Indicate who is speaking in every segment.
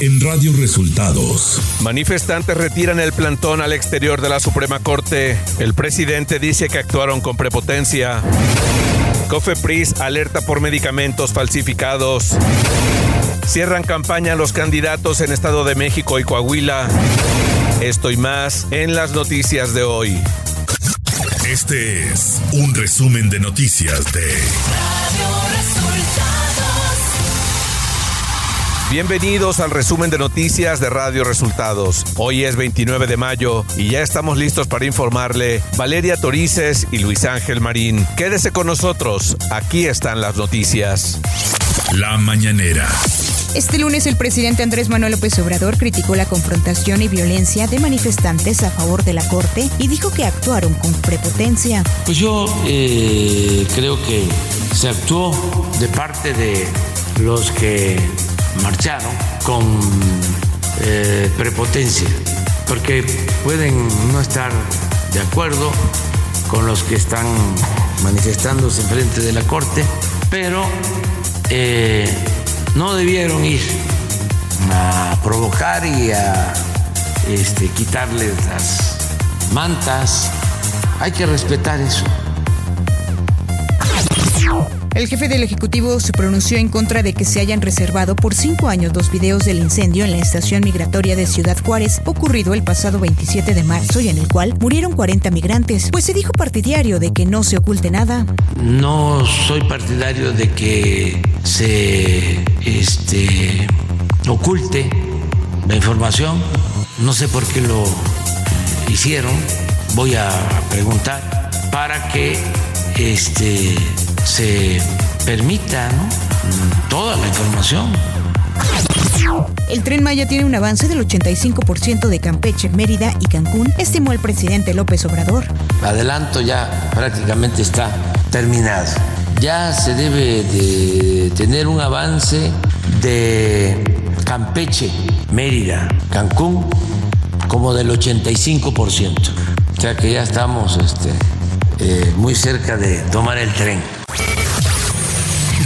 Speaker 1: en Radio Resultados.
Speaker 2: Manifestantes retiran el plantón al exterior de la Suprema Corte. El presidente dice que actuaron con prepotencia. Cofepris alerta por medicamentos falsificados. Cierran campaña los candidatos en Estado de México y Coahuila. Esto y más en las noticias de hoy.
Speaker 1: Este es un resumen de noticias de Radio Resultados.
Speaker 2: Bienvenidos al resumen de noticias de Radio Resultados. Hoy es 29 de mayo y ya estamos listos para informarle Valeria Torices y Luis Ángel Marín. Quédese con nosotros, aquí están las noticias.
Speaker 1: La mañanera.
Speaker 3: Este lunes el presidente Andrés Manuel López Obrador criticó la confrontación y violencia de manifestantes a favor de la Corte y dijo que actuaron con prepotencia.
Speaker 4: Pues yo eh, creo que se actuó de parte de los que marcharon con eh, prepotencia, porque pueden no estar de acuerdo con los que están manifestándose en frente de la Corte, pero eh, no debieron ir a provocar y a este, quitarles las mantas. Hay que respetar eso.
Speaker 3: El jefe del Ejecutivo se pronunció en contra de que se hayan reservado por cinco años los videos del incendio en la estación migratoria de Ciudad Juárez, ocurrido el pasado 27 de marzo y en el cual murieron 40 migrantes, pues se dijo partidario de que no se oculte nada.
Speaker 4: No soy partidario de que se este, oculte la información, no sé por qué lo hicieron, voy a preguntar para que este se permita toda la información.
Speaker 3: El tren Maya tiene un avance del 85% de Campeche, Mérida y Cancún, estimó el presidente López Obrador.
Speaker 4: Adelanto ya prácticamente está terminado. Ya se debe de tener un avance de Campeche, Mérida, Cancún, como del 85%. O sea que ya estamos este, eh, muy cerca de tomar el tren.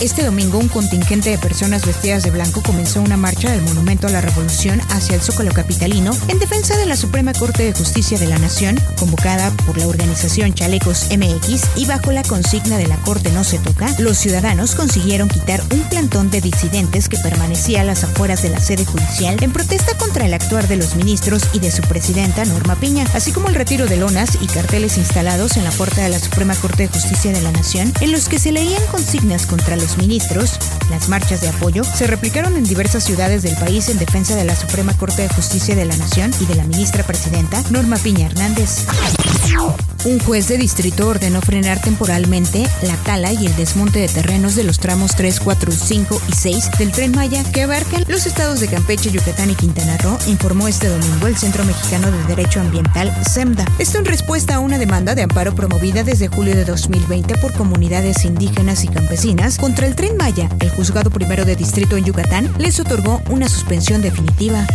Speaker 3: Este domingo un contingente de personas vestidas de blanco comenzó una marcha del Monumento a la Revolución hacia el Zócalo Capitalino en defensa de la Suprema Corte de Justicia de la Nación, convocada por la organización Chalecos MX y bajo la consigna de la Corte no se toca, los ciudadanos consiguieron quitar un plantón de disidentes que permanecía a las afueras de la sede judicial en protesta contra el actuar de los ministros y de su presidenta Norma Piña, así como el retiro de lonas y carteles instalados en la puerta de la Suprema Corte de Justicia de la Nación en los que se leían consignas contra los ministros, las marchas de apoyo se replicaron en diversas ciudades del país en defensa de la Suprema Corte de Justicia de la Nación y de la ministra presidenta Norma Piña Hernández. Un juez de distrito ordenó frenar temporalmente la tala y el desmonte de terrenos de los tramos 3, 4, 5 y 6 del tren Maya que abarcan los estados de Campeche, Yucatán y Quintana Roo, informó este domingo el Centro Mexicano de Derecho Ambiental, SEMDA. Esto en respuesta a una demanda de amparo promovida desde julio de 2020 por comunidades indígenas y campesinas contra el tren Maya. El juzgado primero de distrito en Yucatán les otorgó una suspensión definitiva.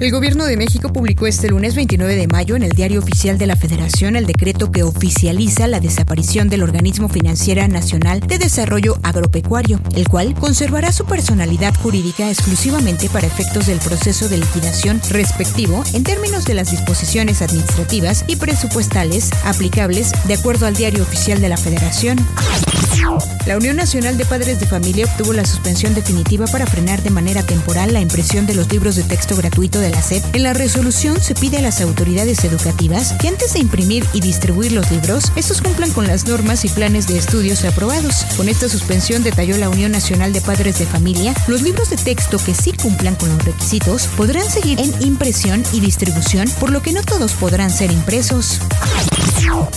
Speaker 3: El gobierno de México publicó este lunes 29 de mayo en el Diario Oficial de la Federación el decreto que oficializa la desaparición del Organismo Financiera Nacional de Desarrollo Agropecuario, el cual conservará su personalidad jurídica exclusivamente para efectos del proceso de liquidación respectivo en términos de las disposiciones administrativas y presupuestales aplicables de acuerdo al Diario Oficial de la Federación. La Unión Nacional de Padres de Familia obtuvo la suspensión definitiva para frenar de manera temporal la impresión de los libros de texto gratuito de la SED. En la resolución se pide a las autoridades educativas que antes de imprimir y distribuir los libros, estos cumplan con las normas y planes de estudios aprobados. Con esta suspensión, detalló la Unión Nacional de Padres de Familia, los libros de texto que sí cumplan con los requisitos podrán seguir en impresión y distribución, por lo que no todos podrán ser impresos.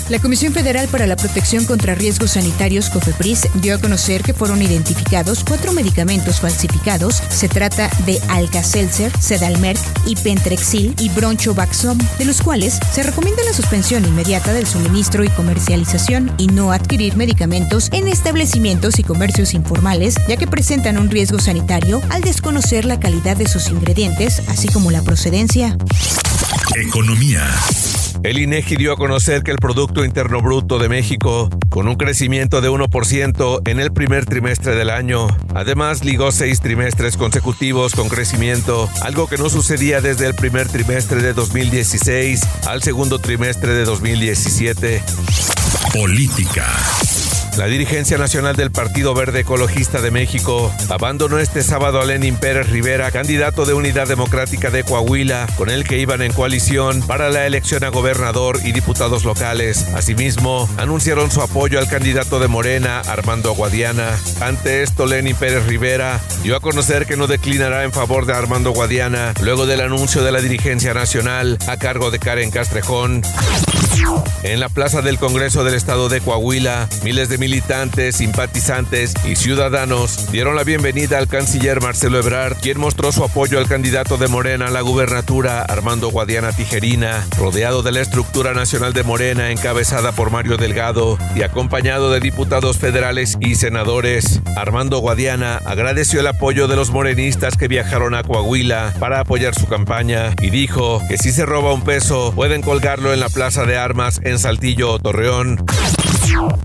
Speaker 3: La Comisión Federal para la Protección contra Riesgos Sanitarios, COFEPRIS, dio a conocer que fueron identificados cuatro medicamentos falsificados. Se trata de Alka-Seltzer, Sedalmerc y Pentrexil y Bronchovaxom, de los cuales se recomienda la suspensión inmediata del suministro y comercialización y no adquirir medicamentos en establecimientos y comercios informales, ya que presentan un riesgo sanitario al desconocer la calidad de sus ingredientes, así como la procedencia.
Speaker 1: Economía.
Speaker 2: El INEGI dio a conocer que el Producto Interno Bruto de México, con un crecimiento de 1% en el primer trimestre del año, además ligó seis trimestres consecutivos con crecimiento, algo que no sucedía desde el primer trimestre de 2016 al segundo trimestre de 2017.
Speaker 1: Política.
Speaker 2: La dirigencia nacional del Partido Verde Ecologista de México abandonó este sábado a Lenin Pérez Rivera, candidato de Unidad Democrática de Coahuila, con el que iban en coalición para la elección a gobernador y diputados locales. Asimismo, anunciaron su apoyo al candidato de Morena, Armando Guadiana. Ante esto, Lenin Pérez Rivera dio a conocer que no declinará en favor de Armando Guadiana luego del anuncio de la dirigencia nacional a cargo de Karen Castrejón. En la plaza del Congreso del Estado de Coahuila, miles de militantes, simpatizantes y ciudadanos dieron la bienvenida al canciller Marcelo Ebrard, quien mostró su apoyo al candidato de Morena a la gubernatura, Armando Guadiana Tijerina, rodeado de la estructura nacional de Morena encabezada por Mario Delgado y acompañado de diputados federales y senadores. Armando Guadiana agradeció el apoyo de los morenistas que viajaron a Coahuila para apoyar su campaña y dijo que si se roba un peso pueden colgarlo en la plaza de armas en Saltillo Torreón.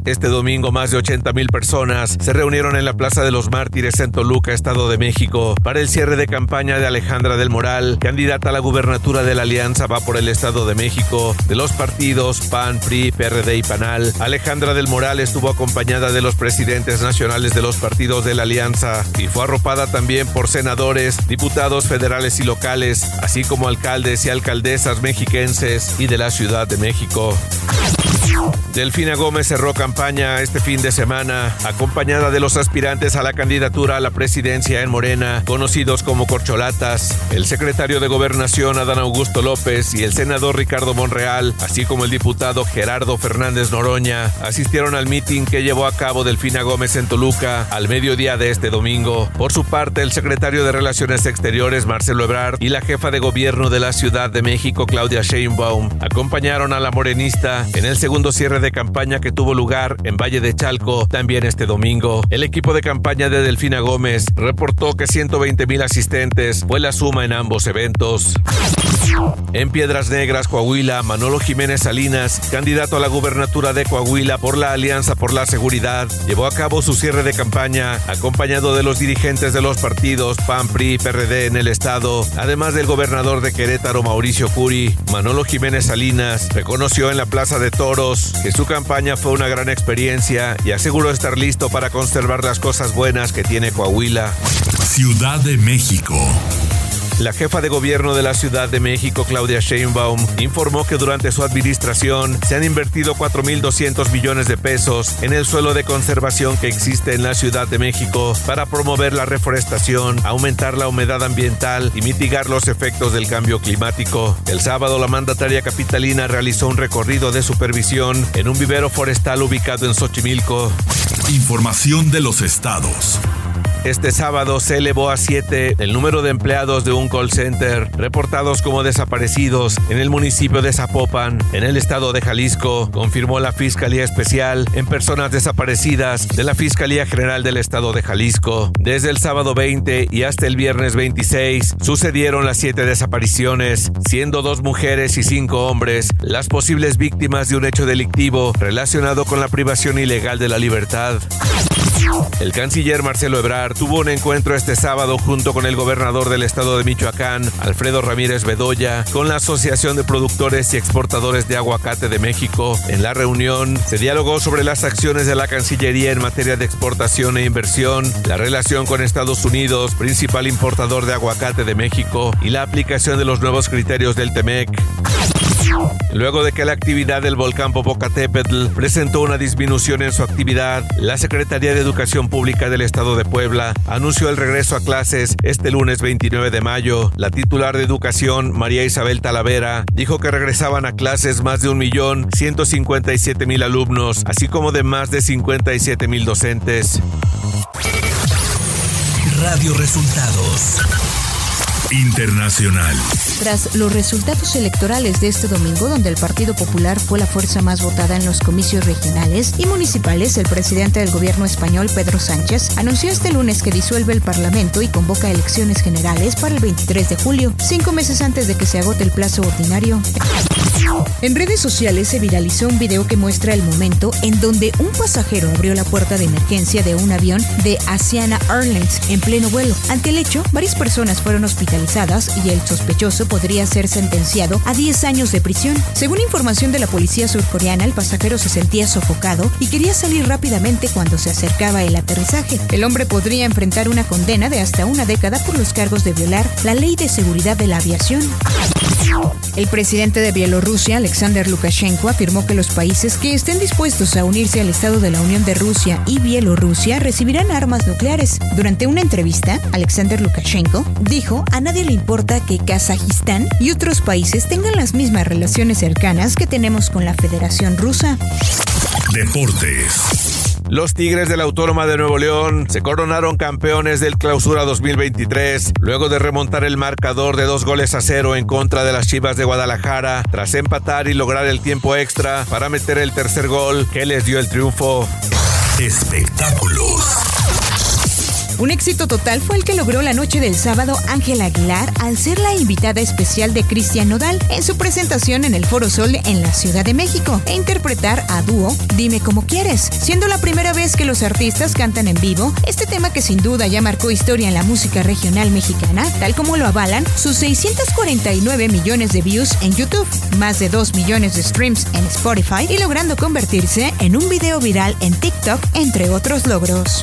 Speaker 2: Este domingo más de 80 mil personas se reunieron en la Plaza de los Mártires en Toluca, Estado de México, para el cierre de campaña de Alejandra del Moral, candidata a la gubernatura de la Alianza Va por el Estado de México, de los partidos PAN, PRI, PRD y PANAL. Alejandra del Moral estuvo acompañada de los presidentes nacionales de los partidos de la Alianza y fue arropada también por senadores, diputados federales y locales, así como alcaldes y alcaldesas mexiquenses y de la Ciudad de México. Delfina Gómez cerró campaña este fin de semana, acompañada de los aspirantes a la candidatura a la presidencia en Morena, conocidos como corcholatas, el secretario de Gobernación Adán Augusto López y el senador Ricardo Monreal, así como el diputado Gerardo Fernández Noroña, asistieron al mitin que llevó a cabo Delfina Gómez en Toluca al mediodía de este domingo. Por su parte, el secretario de Relaciones Exteriores Marcelo Ebrard y la jefa de gobierno de la Ciudad de México Claudia Sheinbaum acompañaron a la morenista en el segundo cierre de campaña que tuvo lugar en Valle de Chalco también este domingo. El equipo de campaña de Delfina Gómez reportó que 120 mil asistentes fue la suma en ambos eventos. En Piedras Negras, Coahuila, Manolo Jiménez Salinas, candidato a la gubernatura de Coahuila por la Alianza por la Seguridad, llevó a cabo su cierre de campaña acompañado de los dirigentes de los partidos PAN, PRI PRD en el estado, además del gobernador de Querétaro, Mauricio Curi. Manolo Jiménez Salinas reconoció en la Plaza de Que su campaña fue una gran experiencia y aseguró estar listo para conservar las cosas buenas que tiene Coahuila.
Speaker 1: Ciudad de México.
Speaker 2: La jefa de gobierno de la Ciudad de México, Claudia Sheinbaum, informó que durante su administración se han invertido 4.200 millones de pesos en el suelo de conservación que existe en la Ciudad de México para promover la reforestación, aumentar la humedad ambiental y mitigar los efectos del cambio climático. El sábado, la mandataria capitalina realizó un recorrido de supervisión en un vivero forestal ubicado en Xochimilco.
Speaker 1: Información de los estados.
Speaker 2: Este sábado se elevó a siete el número de empleados de un call center reportados como desaparecidos en el municipio de Zapopan, en el estado de Jalisco, confirmó la Fiscalía Especial en Personas Desaparecidas de la Fiscalía General del Estado de Jalisco. Desde el sábado 20 y hasta el viernes 26 sucedieron las siete desapariciones, siendo dos mujeres y cinco hombres las posibles víctimas de un hecho delictivo relacionado con la privación ilegal de la libertad. El canciller Marcelo Ebrard tuvo un encuentro este sábado junto con el gobernador del estado de Michoacán, Alfredo Ramírez Bedoya, con la Asociación de Productores y Exportadores de Aguacate de México. En la reunión se dialogó sobre las acciones de la Cancillería en materia de exportación e inversión, la relación con Estados Unidos, principal importador de aguacate de México, y la aplicación de los nuevos criterios del TEMEC. Luego de que la actividad del volcán Popocatépetl presentó una disminución en su actividad, la Secretaría de Educación Pública del Estado de Puebla anunció el regreso a clases este lunes 29 de mayo. La titular de Educación, María Isabel Talavera, dijo que regresaban a clases más de un millón mil alumnos, así como de más de 57 mil docentes.
Speaker 1: Radio Resultados. Internacional.
Speaker 3: Tras los resultados electorales de este domingo, donde el Partido Popular fue la fuerza más votada en los comicios regionales y municipales, el presidente del gobierno español, Pedro Sánchez, anunció este lunes que disuelve el Parlamento y convoca elecciones generales para el 23 de julio, cinco meses antes de que se agote el plazo ordinario. En redes sociales se viralizó un video que muestra el momento en donde un pasajero abrió la puerta de emergencia de un avión de Asiana Airlines en pleno vuelo. Ante el hecho, varias personas fueron hospitalizadas y el sospechoso podría ser sentenciado a 10 años de prisión. Según información de la policía surcoreana, el pasajero se sentía sofocado y quería salir rápidamente cuando se acercaba el aterrizaje. El hombre podría enfrentar una condena de hasta una década por los cargos de violar la ley de seguridad de la aviación. El presidente de Bielorrusia, Alexander Lukashenko, afirmó que los países que estén dispuestos a unirse al Estado de la Unión de Rusia y Bielorrusia recibirán armas nucleares. Durante una entrevista, Alexander Lukashenko dijo, a nadie le importa que Kazajistán y otros países tengan las mismas relaciones cercanas que tenemos con la Federación Rusa.
Speaker 1: Deportes.
Speaker 2: Los Tigres de la Autónoma de Nuevo León se coronaron campeones del Clausura 2023 luego de remontar el marcador de dos goles a cero en contra de las Chivas de Guadalajara tras empatar y lograr el tiempo extra para meter el tercer gol que les dio el triunfo.
Speaker 1: Espectáculos.
Speaker 3: Un éxito total fue el que logró la noche del sábado Ángela Aguilar al ser la invitada especial de Cristian Nodal en su presentación en el Foro Sol en la Ciudad de México e interpretar a dúo Dime como quieres, siendo la primera vez que los artistas cantan en vivo este tema que sin duda ya marcó historia en la música regional mexicana, tal como lo avalan sus 649 millones de views en YouTube, más de 2 millones de streams en Spotify y logrando convertirse en un video viral en TikTok, entre otros logros.